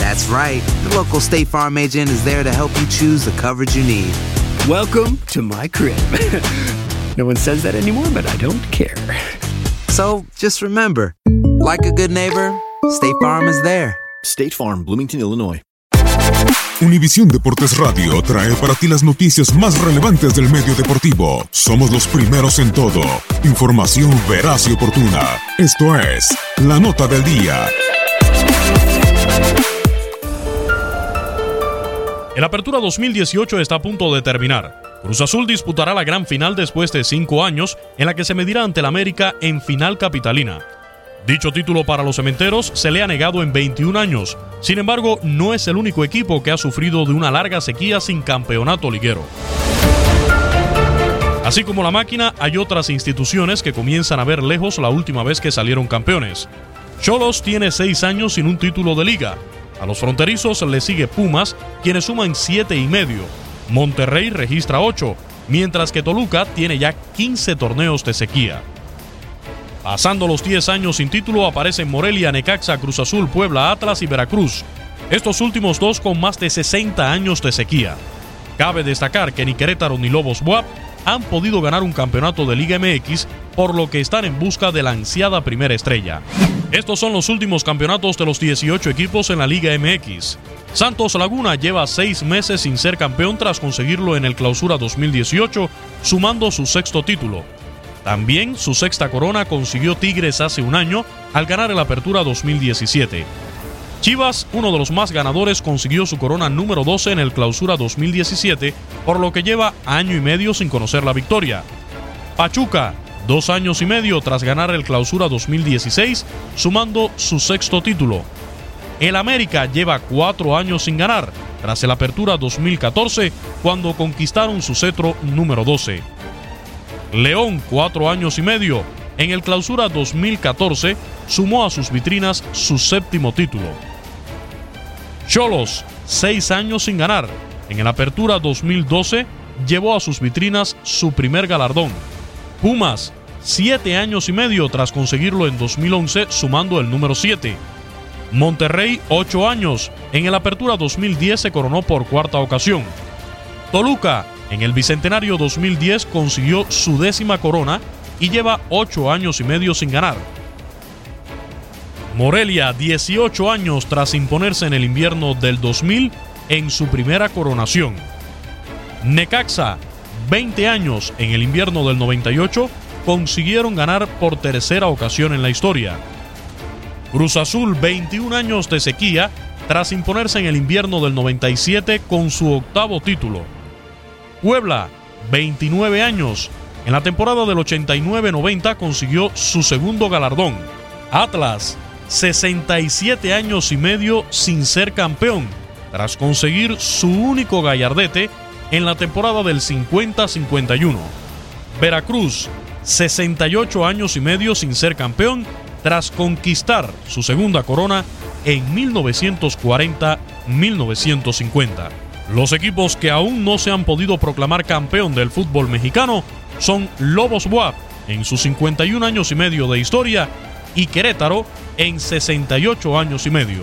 That's right. The local State Farm agent is there to help you choose the coverage you need. Welcome to my crib. no one says that anymore, but I don't care. So just remember, like a good neighbor, State Farm is there. State Farm, Bloomington, Illinois. Univisión Deportes Radio trae para ti las noticias más relevantes del medio deportivo. Somos los primeros en todo. Información veraz y oportuna. Esto es La Nota del Día. El Apertura 2018 está a punto de terminar. Cruz Azul disputará la gran final después de cinco años, en la que se medirá ante el América en final capitalina. Dicho título para los cementeros se le ha negado en 21 años. Sin embargo, no es el único equipo que ha sufrido de una larga sequía sin campeonato liguero. Así como la máquina, hay otras instituciones que comienzan a ver lejos la última vez que salieron campeones. Cholos tiene seis años sin un título de liga. A los fronterizos le sigue Pumas, quienes suman siete y medio. Monterrey registra 8, mientras que Toluca tiene ya 15 torneos de sequía. Pasando los 10 años sin título aparecen Morelia, Necaxa, Cruz Azul, Puebla, Atlas y Veracruz. Estos últimos dos con más de 60 años de sequía. Cabe destacar que ni Querétaro ni Lobos Buap han podido ganar un campeonato de Liga MX, por lo que están en busca de la ansiada primera estrella. Estos son los últimos campeonatos de los 18 equipos en la Liga MX. Santos Laguna lleva seis meses sin ser campeón tras conseguirlo en el Clausura 2018, sumando su sexto título. También su sexta corona consiguió Tigres hace un año al ganar el Apertura 2017. Chivas, uno de los más ganadores, consiguió su corona número 12 en el Clausura 2017, por lo que lleva año y medio sin conocer la victoria. Pachuca, dos años y medio tras ganar el Clausura 2016, sumando su sexto título. El América lleva cuatro años sin ganar, tras el Apertura 2014, cuando conquistaron su cetro número 12. León, cuatro años y medio. En el Clausura 2014 sumó a sus vitrinas su séptimo título. Cholos, seis años sin ganar. En el Apertura 2012 llevó a sus vitrinas su primer galardón. Pumas, siete años y medio tras conseguirlo en 2011 sumando el número 7. Monterrey, ocho años. En el Apertura 2010 se coronó por cuarta ocasión. Toluca, en el Bicentenario 2010 consiguió su décima corona y lleva 8 años y medio sin ganar. Morelia, 18 años tras imponerse en el invierno del 2000 en su primera coronación. Necaxa, 20 años en el invierno del 98, consiguieron ganar por tercera ocasión en la historia. Cruz Azul, 21 años de sequía tras imponerse en el invierno del 97 con su octavo título. Puebla, 29 años. En la temporada del 89-90 consiguió su segundo galardón. Atlas, 67 años y medio sin ser campeón, tras conseguir su único gallardete en la temporada del 50-51. Veracruz, 68 años y medio sin ser campeón, tras conquistar su segunda corona en 1940-1950. Los equipos que aún no se han podido proclamar campeón del fútbol mexicano son Lobos WAP en sus 51 años y medio de historia y Querétaro en 68 años y medio.